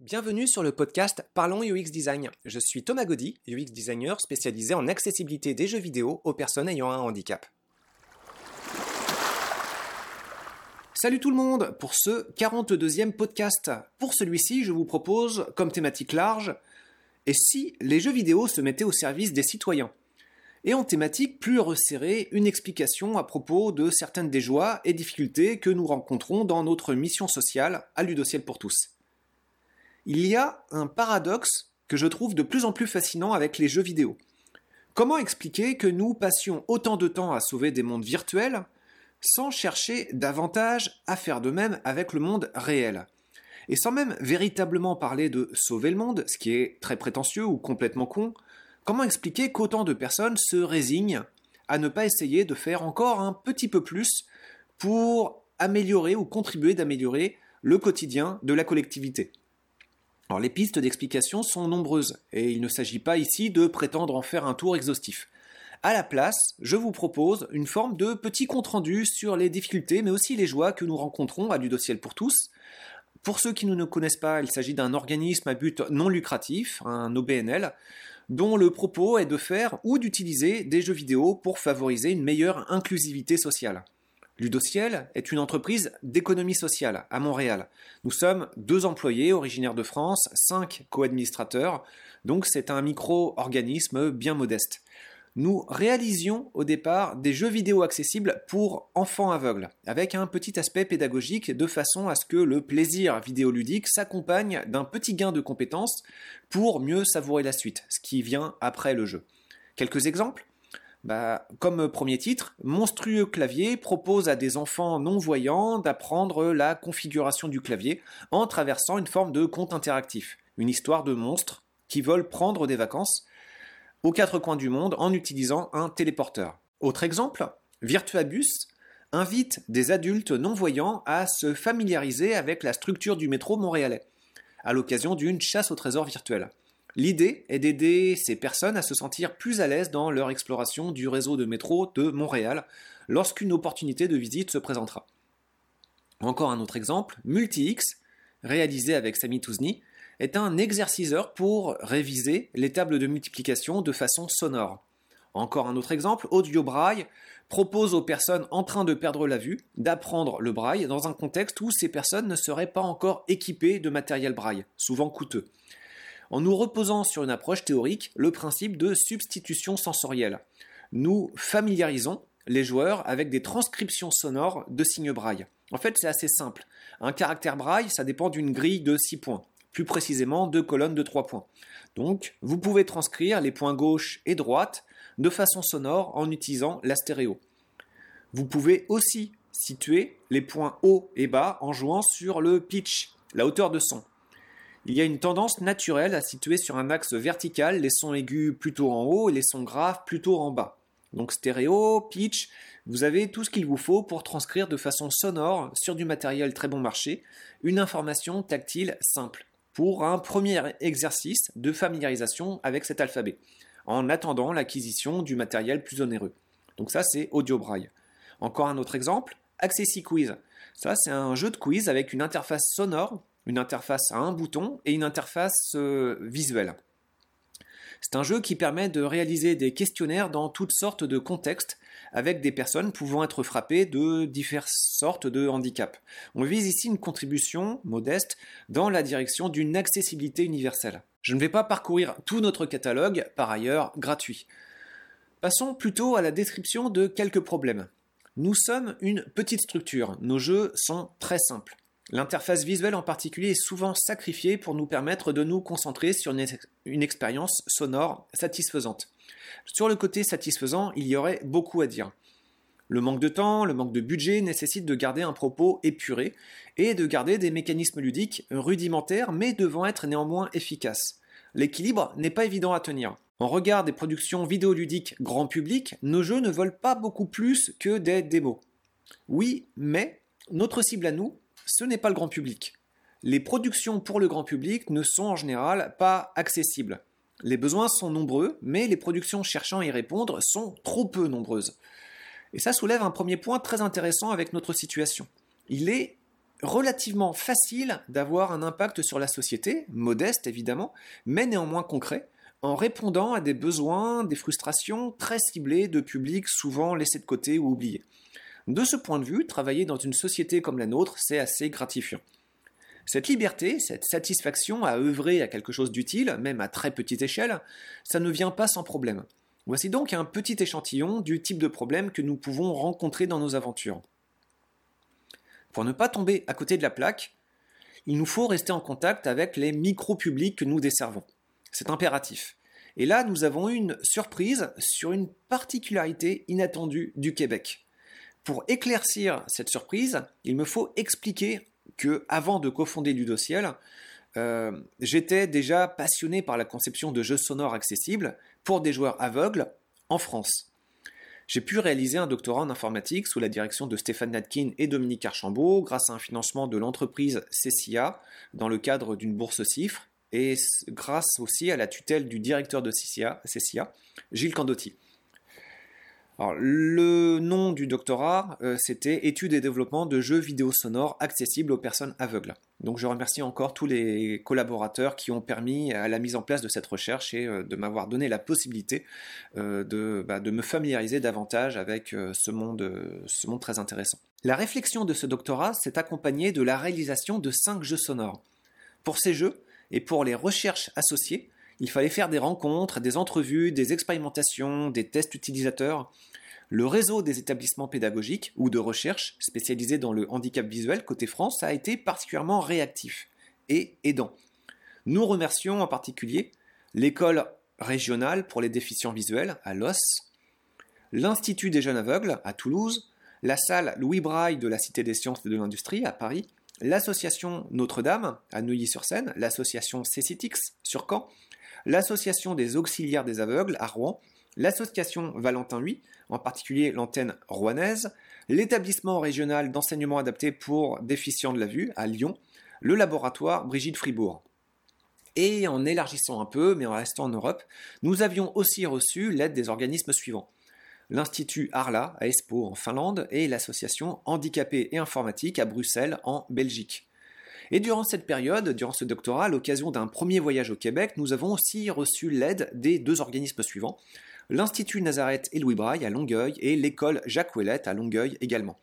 Bienvenue sur le podcast Parlons UX Design. Je suis Thomas Gaudy, UX designer spécialisé en accessibilité des jeux vidéo aux personnes ayant un handicap. Salut tout le monde pour ce 42e podcast. Pour celui-ci, je vous propose comme thématique large et si les jeux vidéo se mettaient au service des citoyens? Et en thématique plus resserrée, une explication à propos de certaines des joies et difficultés que nous rencontrons dans notre mission sociale à Ludociel pour tous il y a un paradoxe que je trouve de plus en plus fascinant avec les jeux vidéo. Comment expliquer que nous passions autant de temps à sauver des mondes virtuels sans chercher davantage à faire de même avec le monde réel? Et sans même véritablement parler de sauver le monde, ce qui est très prétentieux ou complètement con, comment expliquer qu'autant de personnes se résignent à ne pas essayer de faire encore un petit peu plus pour améliorer ou contribuer d'améliorer le quotidien de la collectivité? Les pistes d'explication sont nombreuses, et il ne s'agit pas ici de prétendre en faire un tour exhaustif. À la place, je vous propose une forme de petit compte-rendu sur les difficultés, mais aussi les joies que nous rencontrons à Ludociel pour tous. Pour ceux qui ne nous connaissent pas, il s'agit d'un organisme à but non lucratif, un OBNL, dont le propos est de faire ou d'utiliser des jeux vidéo pour favoriser une meilleure inclusivité sociale. Ludociel est une entreprise d'économie sociale à Montréal. Nous sommes deux employés originaires de France, cinq co-administrateurs, donc c'est un micro-organisme bien modeste. Nous réalisions au départ des jeux vidéo accessibles pour enfants aveugles, avec un petit aspect pédagogique de façon à ce que le plaisir vidéoludique s'accompagne d'un petit gain de compétences pour mieux savourer la suite, ce qui vient après le jeu. Quelques exemples bah, comme premier titre, Monstrueux clavier propose à des enfants non-voyants d'apprendre la configuration du clavier en traversant une forme de conte interactif, une histoire de monstres qui veulent prendre des vacances aux quatre coins du monde en utilisant un téléporteur. Autre exemple, Virtuabus invite des adultes non-voyants à se familiariser avec la structure du métro montréalais, à l'occasion d'une chasse au trésor virtuel. L'idée est d'aider ces personnes à se sentir plus à l'aise dans leur exploration du réseau de métro de Montréal lorsqu'une opportunité de visite se présentera. Encore un autre exemple, MultiX, réalisé avec Sami Touzni, est un exerciceur pour réviser les tables de multiplication de façon sonore. Encore un autre exemple, Audio Braille propose aux personnes en train de perdre la vue d'apprendre le braille dans un contexte où ces personnes ne seraient pas encore équipées de matériel braille, souvent coûteux en nous reposant sur une approche théorique, le principe de substitution sensorielle. Nous familiarisons les joueurs avec des transcriptions sonores de signes braille. En fait, c'est assez simple. Un caractère braille, ça dépend d'une grille de 6 points, plus précisément deux colonnes de 3 points. Donc, vous pouvez transcrire les points gauche et droite de façon sonore en utilisant la stéréo. Vous pouvez aussi situer les points haut et bas en jouant sur le pitch, la hauteur de son il y a une tendance naturelle à situer sur un axe vertical les sons aigus plutôt en haut et les sons graves plutôt en bas. Donc stéréo, pitch, vous avez tout ce qu'il vous faut pour transcrire de façon sonore sur du matériel très bon marché une information tactile simple pour un premier exercice de familiarisation avec cet alphabet, en attendant l'acquisition du matériel plus onéreux. Donc ça c'est Audio Braille. Encore un autre exemple, Accessi Quiz. Ça c'est un jeu de quiz avec une interface sonore une interface à un bouton et une interface euh, visuelle. C'est un jeu qui permet de réaliser des questionnaires dans toutes sortes de contextes avec des personnes pouvant être frappées de diverses sortes de handicaps. On vise ici une contribution modeste dans la direction d'une accessibilité universelle. Je ne vais pas parcourir tout notre catalogue, par ailleurs gratuit. Passons plutôt à la description de quelques problèmes. Nous sommes une petite structure, nos jeux sont très simples. L'interface visuelle en particulier est souvent sacrifiée pour nous permettre de nous concentrer sur une, expérience sonore satisfaisante. Sur le côté satisfaisant, il y aurait beaucoup à dire. Le manque de temps, le manque de budget nécessite de garder un propos épuré et de garder des mécanismes ludiques rudimentaires mais devant être néanmoins efficaces. L'équilibre n'est pas évident à tenir. En regard des productions vidéoludiques grand public, nos jeux ne volent pas beaucoup plus que des démos. Oui, mais notre cible à nous, ce n'est pas le grand public. Les productions pour le grand public ne sont en général pas accessibles. Les besoins sont nombreux, mais les productions cherchant à y répondre sont trop peu nombreuses. Et ça soulève un premier point très intéressant avec notre situation. Il est relativement facile d'avoir un impact sur la société, modeste évidemment, mais néanmoins concret, en répondant à des besoins, des frustrations très ciblées de publics souvent laissés de côté ou oubliés. De ce point de vue, travailler dans une société comme la nôtre, c'est assez gratifiant. Cette liberté, cette satisfaction à œuvrer à quelque chose d'utile, même à très petite échelle, ça ne vient pas sans problème. Voici donc un petit échantillon du type de problème que nous pouvons rencontrer dans nos aventures. Pour ne pas tomber à côté de la plaque, il nous faut rester en contact avec les micro-publics que nous desservons. C'est impératif. Et là, nous avons eu une surprise sur une particularité inattendue du Québec. Pour éclaircir cette surprise, il me faut expliquer que, avant de cofonder Ludociel, euh, j'étais déjà passionné par la conception de jeux sonores accessibles pour des joueurs aveugles en France. J'ai pu réaliser un doctorat en informatique sous la direction de Stéphane Natkin et Dominique Archambault grâce à un financement de l'entreprise CCIA dans le cadre d'une bourse CIFRE et grâce aussi à la tutelle du directeur de CCIA, Gilles Candotti. Le nom du doctorat, euh, c'était Études et développement de jeux vidéo sonores accessibles aux personnes aveugles. Donc je remercie encore tous les collaborateurs qui ont permis à la mise en place de cette recherche et euh, de m'avoir donné la possibilité euh, bah, de, me familiariser davantage avec ce monde, ce monde très intéressant. La réflexion de ce doctorat s'est accompagnée de la réalisation de cinq jeux sonores. Pour ces jeux, et pour les recherches associées, il fallait faire des rencontres, des entrevues, des expérimentations, des tests utilisateurs. Le réseau des établissements pédagogiques ou de recherche spécialisés dans le handicap visuel côté France a été particulièrement réactif et aidant. Nous remercions en particulier l'école régionale pour les déficients visuels à Los, l'Institut des jeunes aveugles à Toulouse, la salle Louis Braille de la Cité des sciences et de l'industrie à Paris, l'association Notre-Dame à Neuilly-sur-Seine, l'association Cécitix sur Caen, l'association des auxiliaires des aveugles à Rouen, l'association Valentin VIII, en particulier l'antenne rouennaise, l'établissement régional d'enseignement adapté pour déficients de la vue à Lyon, le laboratoire Brigitte Fribourg. Et en élargissant un peu, mais en restant en Europe, nous avions aussi reçu l'aide des organismes suivants l'Institut Arla à Espoo en Finlande et l'association Handicapés et Informatique à Bruxelles en Belgique. Et durant cette période, durant ce doctorat, à l'occasion d'un premier voyage au Québec, nous avons aussi reçu l'aide des deux organismes suivants, l'Institut Nazareth et Louis Braille à Longueuil et l'école Jacques Ouellette à Longueuil également.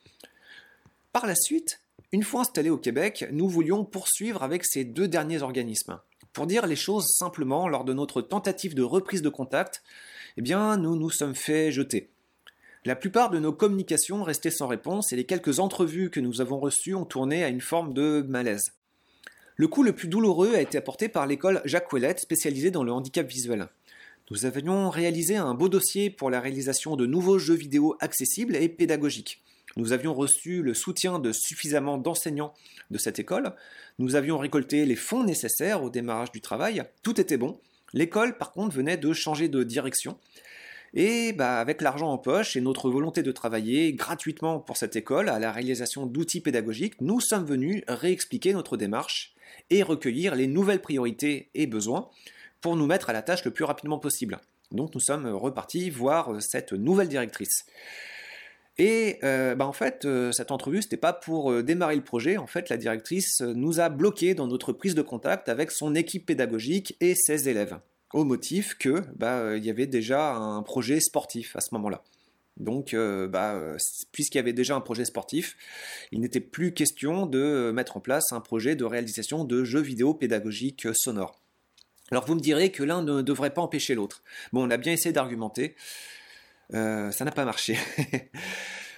Par la suite, une fois installés au Québec, nous voulions poursuivre avec ces deux derniers organismes. Pour dire les choses simplement, lors de notre tentative de reprise de contact, eh bien, nous nous sommes fait jeter. La plupart de nos communications restaient sans réponse et les quelques entrevues que nous avons reçues ont tourné à une forme de malaise. Le coup le plus douloureux a été apporté par l'école Jacques Ouellette spécialisée dans le handicap visuel. Nous avions réalisé un beau dossier pour la réalisation de nouveaux jeux vidéo accessibles et pédagogiques. Nous avions reçu le soutien de suffisamment d'enseignants de cette école. Nous avions récolté les fonds nécessaires au démarrage du travail. Tout était bon. L'école, par contre, venait de changer de direction et bah, avec l'argent en poche et notre volonté de travailler gratuitement pour cette école à la réalisation d'outils pédagogiques, nous sommes venus réexpliquer notre démarche et recueillir les nouvelles priorités et besoins pour nous mettre à la tâche le plus rapidement possible. Donc nous sommes repartis voir cette nouvelle directrice. Et euh, bah, en fait, euh, cette entrevue, ce n'était pas pour euh, démarrer le projet. En fait, la directrice nous a bloqués dans notre prise de contact avec son équipe pédagogique et ses élèves au motif que bah, euh, il y avait déjà un projet sportif à ce moment-là. Donc, euh, bah, puisqu'il y avait déjà un projet sportif, il n'était plus question de mettre en place un projet de réalisation de jeux vidéo pédagogiques sonores. Alors vous me direz que l'un ne devrait pas empêcher l'autre. Bon, on a bien essayé d'argumenter, euh, ça n'a pas marché.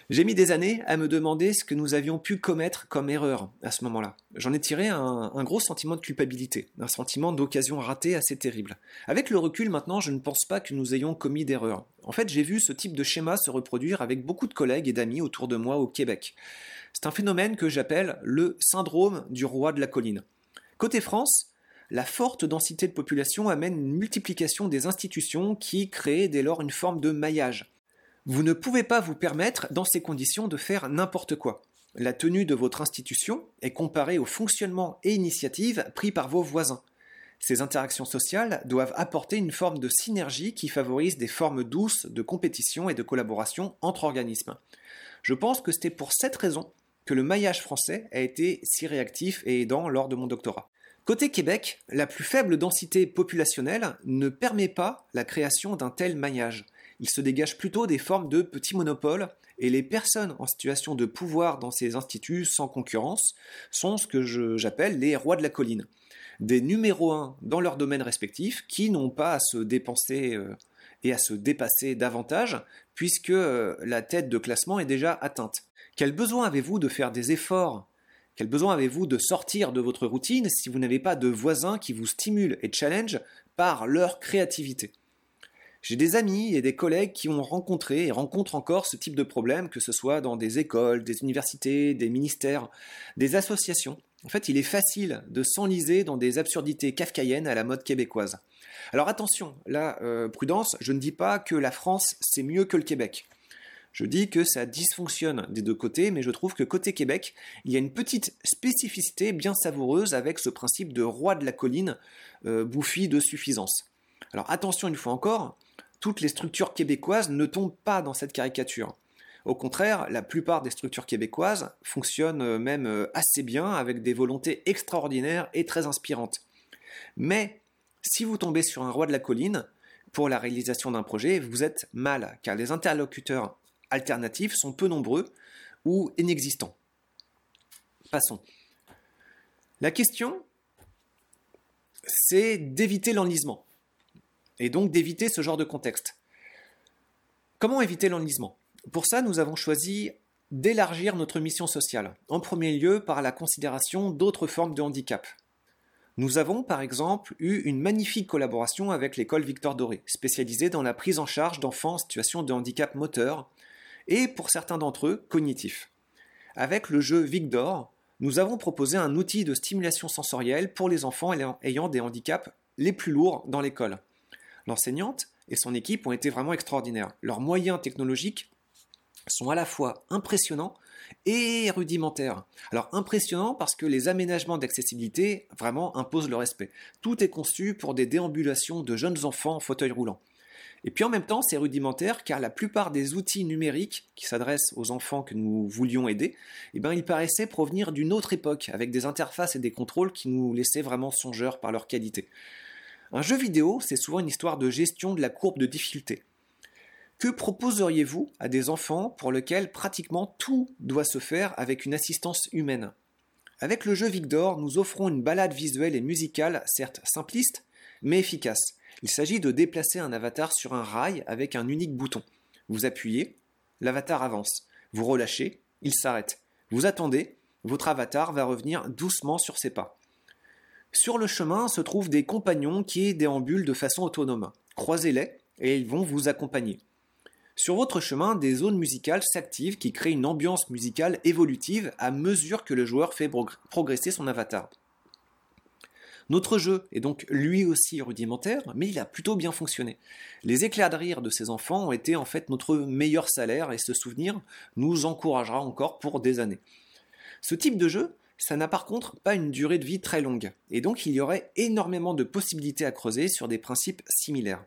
J'ai mis des années à me demander ce que nous avions pu commettre comme erreur à ce moment-là. J'en ai tiré un, gros sentiment de culpabilité, un sentiment d'occasion ratée assez terrible. Avec le recul maintenant, je ne pense pas que nous ayons commis d'erreur. En fait, j'ai vu ce type de schéma se reproduire avec beaucoup de collègues et d'amis autour de moi au Québec. C'est un phénomène que j'appelle le syndrome du roi de la colline. Côté France, la forte densité de population amène une multiplication des institutions qui crée dès lors une forme de maillage. Vous ne pouvez pas vous permettre, dans ces conditions, de faire n'importe quoi. La tenue de votre institution est comparée au fonctionnement et initiatives pris par vos voisins. Ces interactions sociales doivent apporter une forme de synergie qui favorise des formes douces de compétition et de collaboration entre organismes. Je pense que c'était pour cette raison que le maillage français a été si réactif et aidant lors de mon doctorat. Côté Québec, la plus faible densité populationnelle ne permet pas la création d'un tel maillage. Il se dégage plutôt des formes de petits monopoles et les personnes en situation de pouvoir dans ces instituts sans concurrence sont ce que j'appelle les rois de la colline. Des numéros 1 dans leur domaine respectif qui n'ont pas à se dépenser euh, et à se dépasser davantage puisque euh, la tête de classement est déjà atteinte. Quel besoin avez-vous de faire des efforts? Quel besoin avez-vous de sortir de votre routine si vous n'avez pas de voisins qui vous stimulent et challenge par leur créativité? J'ai des amis et des collègues qui ont rencontré et rencontrent encore ce type de problème, que ce soit dans des écoles, des universités, des ministères, des associations. En fait, il est facile de s'enliser dans des absurdités kafkaïennes à la mode québécoise. Alors attention, là, euh, prudence, je ne dis pas que la France c'est mieux que le Québec. Je dis que ça dysfonctionne des deux côtés, mais je trouve que côté Québec, il y a une petite spécificité bien savoureuse avec ce principe de roi de la colline, euh, bouffi de suffisance. Alors attention une fois encore, toutes les structures québécoises ne tombent pas dans cette caricature. Au contraire, la plupart des structures québécoises fonctionnent euh, même euh, assez bien avec des volontés extraordinaires et très inspirantes. Mais si vous tombez sur un roi de la colline, pour la réalisation d'un projet, vous êtes mal, car les interlocuteurs alternatifs sont peu nombreux ou inexistants. Passons. La question, c'est d'éviter l'enlisement, et donc d'éviter ce genre de contexte. Comment éviter l'enlisement? Pour ça, nous avons choisi d'élargir notre mission sociale, en premier lieu par la considération d'autres formes de handicap. Nous avons par exemple eu une magnifique collaboration avec l'école Victor Doré, spécialisée dans la prise en charge d'enfants en situation de handicap moteur, et pour certains d'entre eux, cognitifs. Avec le jeu Victor, nous avons proposé un outil de stimulation sensorielle pour les enfants ayant des handicaps les plus lourds dans l'école. L'enseignante et son équipe ont été vraiment extraordinaires. Leurs moyens technologiques sont à la fois impressionnants et rudimentaires. Alors impressionnants parce que les aménagements d'accessibilité vraiment imposent le respect. Tout est conçu pour des déambulations de jeunes enfants en fauteuil roulant. Et puis en même temps, c'est rudimentaire car la plupart des outils numériques qui s'adressent aux enfants que nous voulions aider, eh ben, ils paraissaient provenir d'une autre époque, avec des interfaces et des contrôles qui nous laissaient vraiment songeurs par leur qualité. Un jeu vidéo, c'est souvent une histoire de gestion de la courbe de difficulté. Que proposeriez-vous à des enfants pour lesquels pratiquement tout doit se faire avec une assistance humaine? Avec le jeu Victor, nous offrons une balade visuelle et musicale, certes simpliste, mais efficace. Il s'agit de déplacer un avatar sur un rail avec un unique bouton. Vous appuyez, l'avatar avance. Vous relâchez, il s'arrête. Vous attendez, votre avatar va revenir doucement sur ses pas. Sur le chemin se trouvent des compagnons qui déambulent de façon autonome. Croisez-les et ils vont vous accompagner. Sur votre chemin, des zones musicales s'activent qui créent une ambiance musicale évolutive à mesure que le joueur fait progresser son avatar. Notre jeu est donc lui aussi rudimentaire, mais il a plutôt bien fonctionné. Les éclats de rire de ces enfants ont été en fait notre meilleur salaire et ce souvenir nous encouragera encore pour des années. Ce type de jeu, ça n'a par contre pas une durée de vie très longue, et donc il y aurait énormément de possibilités à creuser sur des principes similaires.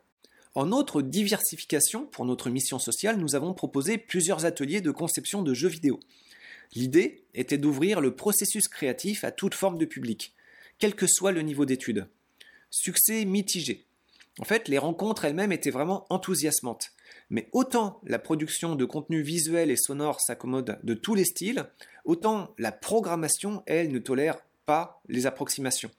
En autre diversification pour notre mission sociale, nous avons proposé plusieurs ateliers de conception de jeux vidéo. L'idée était d'ouvrir le processus créatif à toute forme de public quel que soit le niveau d'études. Succès mitigé. En fait, les rencontres elles-mêmes étaient vraiment enthousiasmantes. Mais autant la production de contenu visuel et sonore s'accommode de tous les styles, autant la programmation, elle, ne tolère pas les approximations.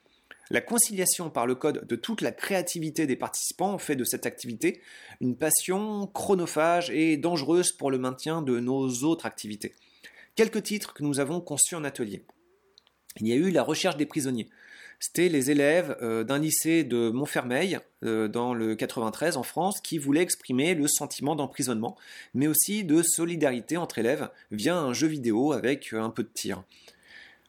La conciliation par le code de toute la créativité des participants fait de cette activité une passion chronophage et dangereuse pour le maintien de nos autres activités. Quelques titres que nous avons conçus en atelier. Il y a eu la recherche des prisonniers. C'était les élèves euh, d'un lycée de Montfermeil, euh, dans le 93 en France, qui voulaient exprimer le sentiment d'emprisonnement, mais aussi de solidarité entre élèves via un jeu vidéo avec euh, un peu de tir.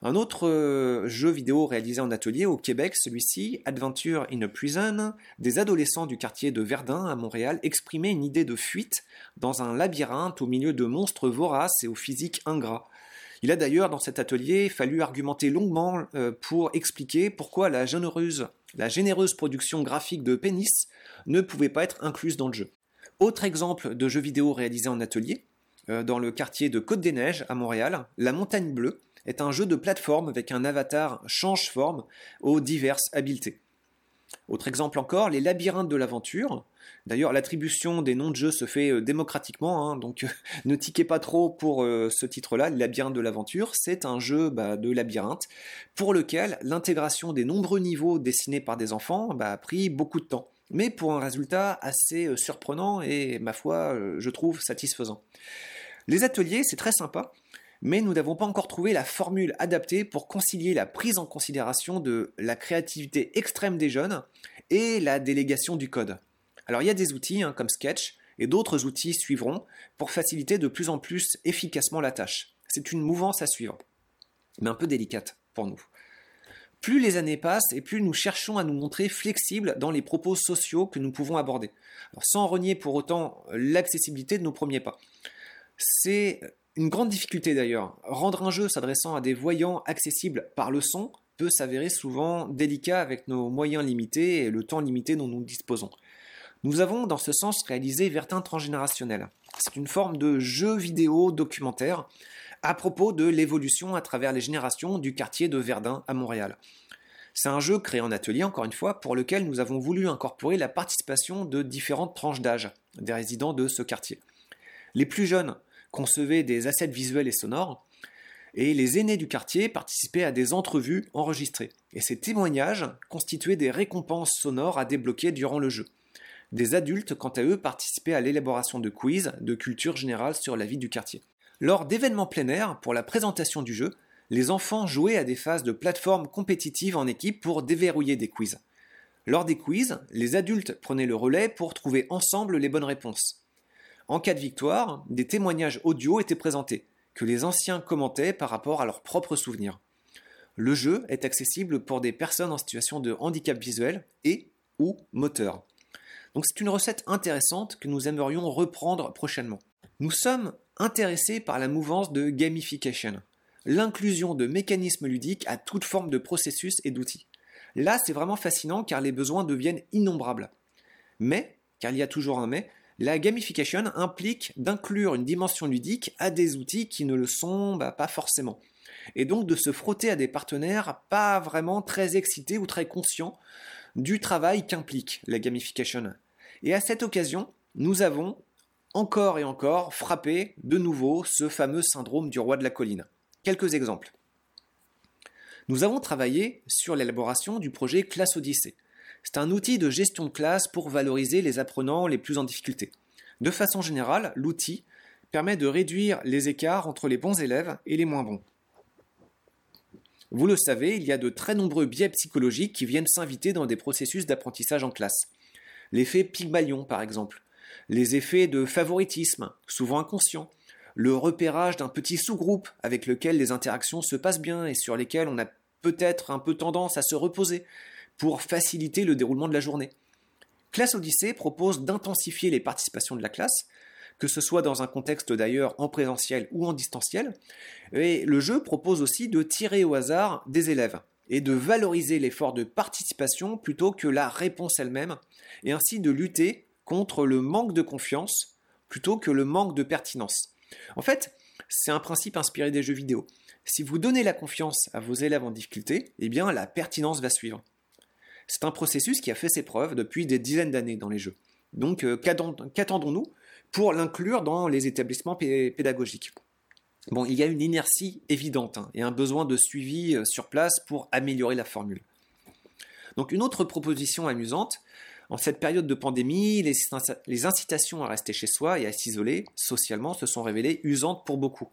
Un autre jeu vidéo réalisé en atelier au Québec, celui-ci, Adventure in a Prison, des adolescents du quartier de Verdun à Montréal exprimaient une idée de fuite dans un labyrinthe au milieu de monstres voraces et au physique ingrat. Il a d'ailleurs dans cet atelier fallu argumenter longuement euh, pour expliquer pourquoi la généreuse, production graphique de Pénis ne pouvait pas être incluse dans le jeu. Autre exemple de jeu vidéo réalisé en atelier, euh, dans le quartier de Côte-des-Neiges à Montréal, La Montagne Bleue est un jeu de plateforme avec un avatar change-forme aux diverses habiletés. Autre exemple encore, les labyrinthes de l'aventure. D'ailleurs, l'attribution des noms de jeux se fait euh, démocratiquement, hein, donc ne tiquez pas trop pour euh, ce titre-là. Les labyrinthes de l'aventure, c'est un jeu bah, de labyrinthe pour lequel l'intégration des nombreux niveaux dessinés par des enfants bah, a pris beaucoup de temps, mais pour un résultat assez euh, surprenant et, ma foi, je trouve satisfaisant. Les ateliers, c'est très sympa mais nous n'avons pas encore trouvé la formule adaptée pour concilier la prise en considération de la créativité extrême des jeunes et la délégation du code. Alors il y a des outils hein, comme Sketch et d'autres outils suivront pour faciliter de plus en plus efficacement la tâche. C'est une mouvance à suivre, mais un peu délicate pour nous. Plus les années passent et plus nous cherchons à nous montrer flexibles dans les propos sociaux que nous pouvons aborder, sans renier pour autant l'accessibilité de nos premiers pas. C'est une grande difficulté d'ailleurs. Rendre un jeu s'adressant à des voyants accessibles par le son peut s'avérer souvent délicat avec nos moyens limités et le temps limité dont nous disposons. Nous avons dans ce sens réalisé Vertin transgénérationnel. C'est une forme de jeu vidéo documentaire à propos de l'évolution à travers les générations du quartier de Verdun à Montréal. C'est un jeu créé en atelier, encore une fois, pour lequel nous avons voulu incorporer la participation de différentes tranches d'âge des résidents de ce quartier. Les plus jeunes concevaient des assets visuels et sonores, et les aînés du quartier participaient à des entrevues enregistrées. Et ces témoignages constituaient des récompenses sonores à débloquer durant le jeu. Des adultes, quant à eux, participaient à l'élaboration de quiz de culture générale sur la vie du quartier. Lors d'événements plein pour la présentation du jeu, les enfants jouaient à des phases de plateforme compétitive en équipe pour déverrouiller des quiz. Lors des quiz, les adultes prenaient le relais pour trouver ensemble les bonnes réponses. En cas de victoire, des témoignages audio étaient présentés, que les anciens commentaient par rapport à leurs propres souvenirs. Le jeu est accessible pour des personnes en situation de handicap visuel et ou moteur. Donc c'est une recette intéressante que nous aimerions reprendre prochainement. Nous sommes intéressés par la mouvance de gamification, l'inclusion de mécanismes ludiques à toute forme de processus et d'outils. Là, c'est vraiment fascinant car les besoins deviennent innombrables. Mais, car il y a toujours un mais, la gamification implique d'inclure une dimension ludique à des outils qui ne le sont bah, pas forcément. Et donc de se frotter à des partenaires pas vraiment très excités ou très conscients du travail qu'implique la gamification. Et à cette occasion, nous avons encore et encore frappé de nouveau ce fameux syndrome du roi de la colline. Quelques exemples. Nous avons travaillé sur l'élaboration du projet Classe Odyssée, c'est un outil de gestion de classe pour valoriser les apprenants les plus en difficulté. De façon générale, l'outil permet de réduire les écarts entre les bons élèves et les moins bons. Vous le savez, il y a de très nombreux biais psychologiques qui viennent s'inviter dans des processus d'apprentissage en classe. L'effet Pygmalion, par exemple. Les effets de favoritisme, souvent inconscients. Le repérage d'un petit sous-groupe avec lequel les interactions se passent bien et sur lesquelles on a peut-être un peu tendance à se reposer, pour faciliter le déroulement de la journée. Classe Odyssée propose d'intensifier les participations de la classe, que ce soit dans un contexte d'ailleurs en présentiel ou en distanciel, et le jeu propose aussi de tirer au hasard des élèves et de valoriser l'effort de participation plutôt que la réponse elle-même, et ainsi de lutter contre le manque de confiance plutôt que le manque de pertinence. En fait, c'est un principe inspiré des jeux vidéo. Si vous donnez la confiance à vos élèves en difficulté, eh bien la pertinence va suivre. C'est un processus qui a fait ses preuves depuis des dizaines d'années dans les jeux. Donc euh, qu'attendons-nous pour l'inclure dans les établissements pédagogiques? Bon, il y a une inertie évidente hein, et un besoin de suivi euh, sur place pour améliorer la formule. Donc une autre proposition amusante, en cette période de pandémie, les, incitations à rester chez soi et à s'isoler socialement se sont révélées usantes pour beaucoup.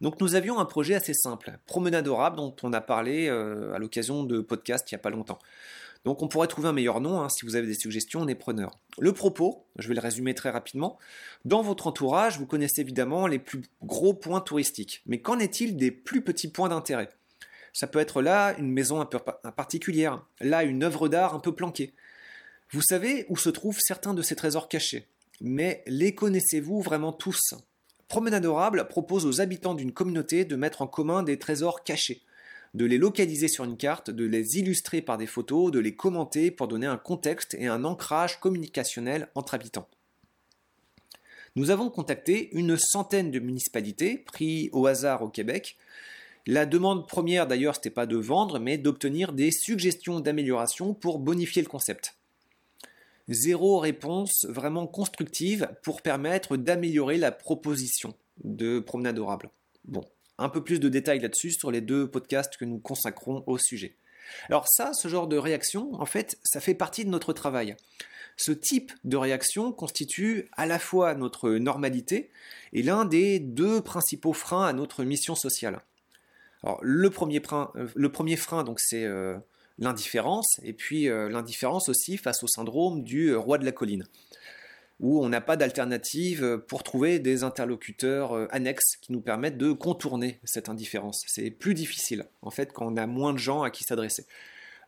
Donc nous avions un projet assez simple, promenade adorable dont on a parlé euh, à l'occasion de podcasts il n'y a pas longtemps. Donc on pourrait trouver un meilleur nom, hein, si vous avez des suggestions, on est preneur. Le propos, je vais le résumer très rapidement. Dans votre entourage, vous connaissez évidemment les plus gros points touristiques. Mais qu'en est-il des plus petits points d'intérêt? Ça peut être là une maison un peu particulière, là une œuvre d'art un peu planquée. Vous savez où se trouvent certains de ces trésors cachés. Mais les connaissez-vous vraiment tous? Promenade Adorable propose aux habitants d'une communauté de mettre en commun des trésors cachés de les localiser sur une carte, de les illustrer par des photos, de les commenter pour donner un contexte et un ancrage communicationnel entre habitants. Nous avons contacté une centaine de municipalités, pris au hasard au Québec. La demande première d'ailleurs, n'était pas de vendre, mais d'obtenir des suggestions d'amélioration pour bonifier le concept. Zéro réponse vraiment constructive pour permettre d'améliorer la proposition de promenade adorable. Bon, un peu plus de détails là-dessus sur les deux podcasts que nous consacrons au sujet. Alors ça, ce genre de réaction, en fait, ça fait partie de notre travail. Ce type de réaction constitue à la fois notre normalité et l'un des deux principaux freins à notre mission sociale. Alors, le premier, frein, euh, donc, c'est euh, l'indifférence, et puis euh, l'indifférence aussi face au syndrome du roi de la colline où on n'a pas d'alternative pour trouver des interlocuteurs euh, annexes qui nous permettent de contourner cette indifférence. C'est plus difficile, en fait, quand on a moins de gens à qui s'adresser.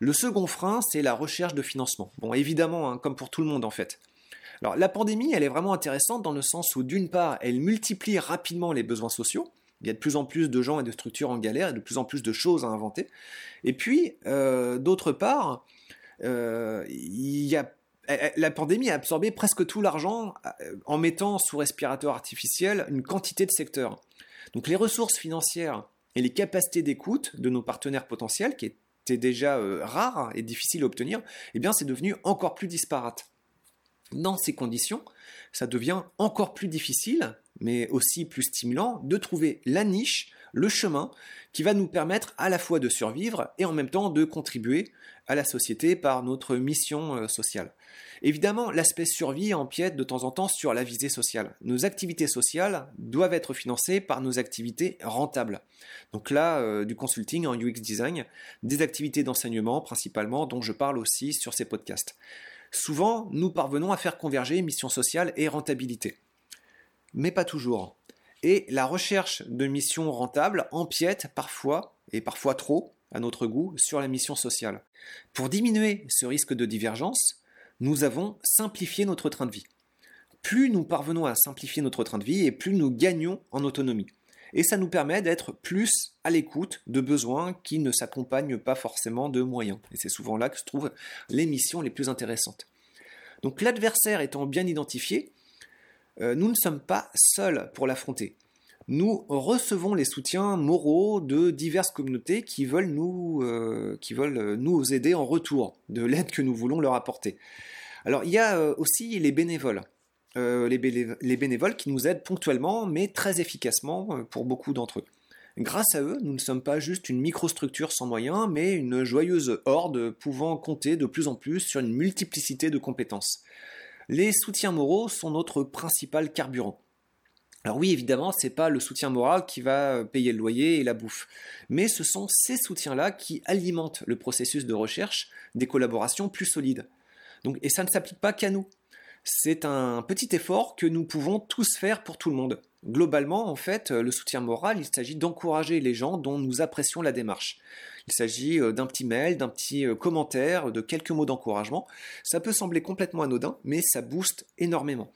Le second frein, c'est la recherche de financement. Bon, évidemment, hein, comme pour tout le monde, en fait. Alors, la pandémie, elle est vraiment intéressante dans le sens où, d'une part, elle multiplie rapidement les besoins sociaux. Il y a de plus en plus de gens et de structures en galère et de plus en plus de choses à inventer. Et puis, euh, d'autre part, euh, il y a la pandémie a absorbé presque tout l'argent euh, en mettant sous respirateur artificiel une quantité de secteurs. Donc les ressources financières et les capacités d'écoute de nos partenaires potentiels, qui étaient déjà euh, rares et difficiles à obtenir, eh bien c'est devenu encore plus disparate. Dans ces conditions, ça devient encore plus difficile, mais aussi plus stimulant, de trouver la niche, le chemin qui va nous permettre à la fois de survivre et en même temps de contribuer à la société par notre mission euh, sociale. Évidemment, l'aspect survie empiète de temps en temps sur la visée sociale. Nos activités sociales doivent être financées par nos activités rentables. Donc là, euh, du consulting en UX design, des activités d'enseignement principalement, dont je parle aussi sur ces podcasts. Souvent, nous parvenons à faire converger mission sociale et rentabilité. Mais pas toujours. Et la recherche de missions rentables empiète parfois, et parfois trop, à notre goût, sur la mission sociale. Pour diminuer ce risque de divergence, nous avons simplifié notre train de vie. Plus nous parvenons à simplifier notre train de vie et plus nous gagnons en autonomie. Et ça nous permet d'être plus à l'écoute de besoins qui ne s'accompagnent pas forcément de moyens. Et c'est souvent là que se trouvent les missions les plus intéressantes. Donc l'adversaire étant bien identifié, nous ne sommes pas seuls pour l'affronter nous recevons les soutiens moraux de diverses communautés qui veulent nous, euh, nous aider en retour de l'aide que nous voulons leur apporter. Alors il y a euh, aussi les bénévoles. Euh, les, bénévoles qui nous aident ponctuellement mais très efficacement pour beaucoup d'entre eux. Grâce à eux, nous ne sommes pas juste une microstructure sans moyens, mais une joyeuse horde pouvant compter de plus en plus sur une multiplicité de compétences. Les soutiens moraux sont notre principal carburant. Alors oui, évidemment, c'est pas le soutien moral qui va euh, payer le loyer et la bouffe, mais ce sont ces soutiens-là qui alimentent le processus de recherche des collaborations plus solides. Donc, et ça ne s'applique pas qu'à nous. C'est un petit effort que nous pouvons tous faire pour tout le monde. Globalement, en fait, le soutien moral, il s'agit d'encourager les gens dont nous apprécions la démarche. Il s'agit euh, d'un petit mail, d'un petit euh, commentaire, de quelques mots d'encouragement. Ça peut sembler complètement anodin, mais ça booste énormément.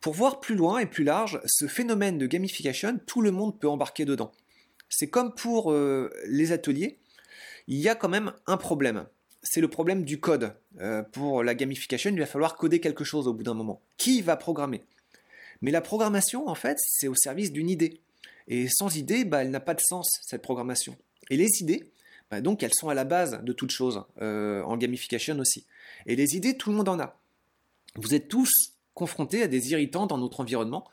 Pour voir plus loin et plus large, ce phénomène de gamification, tout le monde peut embarquer dedans. C'est comme pour euh, les ateliers, il y a quand même un problème. C'est le problème du code. Euh, pour la gamification, il va falloir coder quelque chose au bout d'un moment. Qui va programmer? Mais la programmation, en fait, c'est au service d'une idée. Et sans idée, bah, elle n'a pas de sens, cette programmation. Et les idées, bah, donc, elles sont à la base de toute chose, euh, en gamification aussi. Et les idées, tout le monde en a. Vous êtes tous confrontés à des irritants dans notre environnement,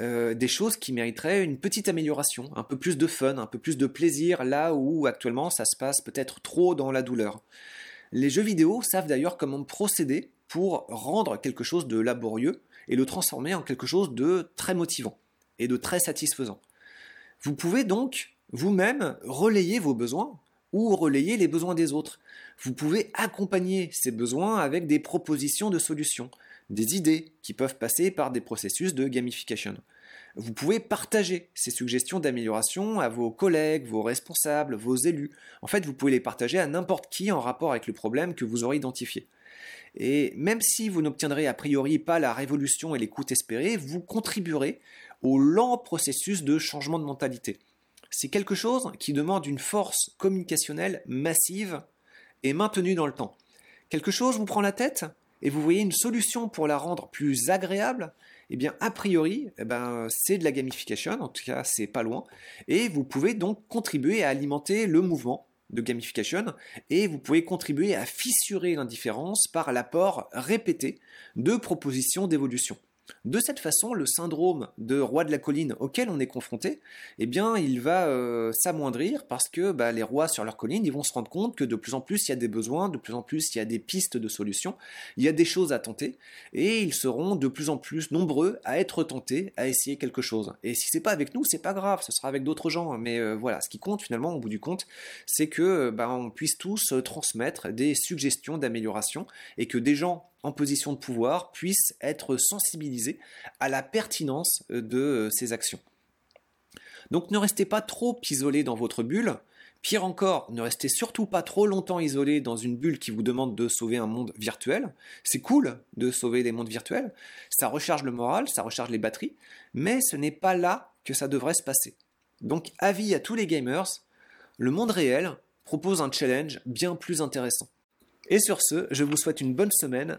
euh, des choses qui mériteraient une petite amélioration, un peu plus de fun, un peu plus de plaisir, là où actuellement ça se passe peut-être trop dans la douleur. Les jeux vidéo savent d'ailleurs comment procéder pour rendre quelque chose de laborieux et le transformer en quelque chose de très motivant et de très satisfaisant. Vous pouvez donc vous-même relayer vos besoins ou relayer les besoins des autres. Vous pouvez accompagner ces besoins avec des propositions de solutions, des idées qui peuvent passer par des processus de gamification. Vous pouvez partager ces suggestions d'amélioration à vos collègues, vos responsables, vos élus. En fait, vous pouvez les partager à n'importe qui en rapport avec le problème que vous aurez identifié. Et même si vous n'obtiendrez a priori pas la révolution et l'écoute espérée, vous contribuerez au lent processus de changement de mentalité. C'est quelque chose qui demande une force communicationnelle massive et maintenue dans le temps. Quelque chose vous prend la tête et vous voyez une solution pour la rendre plus agréable, eh bien, a priori, eh ben, c'est de la gamification, en tout cas, c'est pas loin, et vous pouvez donc contribuer à alimenter le mouvement de gamification, et vous pouvez contribuer à fissurer l'indifférence par l'apport répété de propositions d'évolution. De cette façon, le syndrome de roi de la colline auquel on est confronté, eh bien, il va euh, s'amoindrir parce que bah, les rois sur leur colline, ils vont se rendre compte que de plus en plus il y a des besoins, de plus en plus il y a des pistes de solutions, il y a des choses à tenter, et ils seront de plus en plus nombreux à être tentés à essayer quelque chose. Et si c'est pas avec nous, c'est pas grave, ce sera avec d'autres gens. Mais euh, voilà, ce qui compte finalement, au bout du compte, c'est que bah, on puisse tous transmettre des suggestions d'amélioration et que des gens en position de pouvoir puissent être sensibilisés à la pertinence euh, de euh, ces actions. Donc ne restez pas trop isolé dans votre bulle. Pire encore, ne restez surtout pas trop longtemps isolé dans une bulle qui vous demande de sauver un monde virtuel. C'est cool de sauver des mondes virtuels, ça recharge le moral, ça recharge les batteries, mais ce n'est pas là que ça devrait se passer. Donc avis à tous les gamers, le monde réel propose un challenge bien plus intéressant. Et sur ce, je vous souhaite une bonne semaine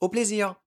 Au plaisir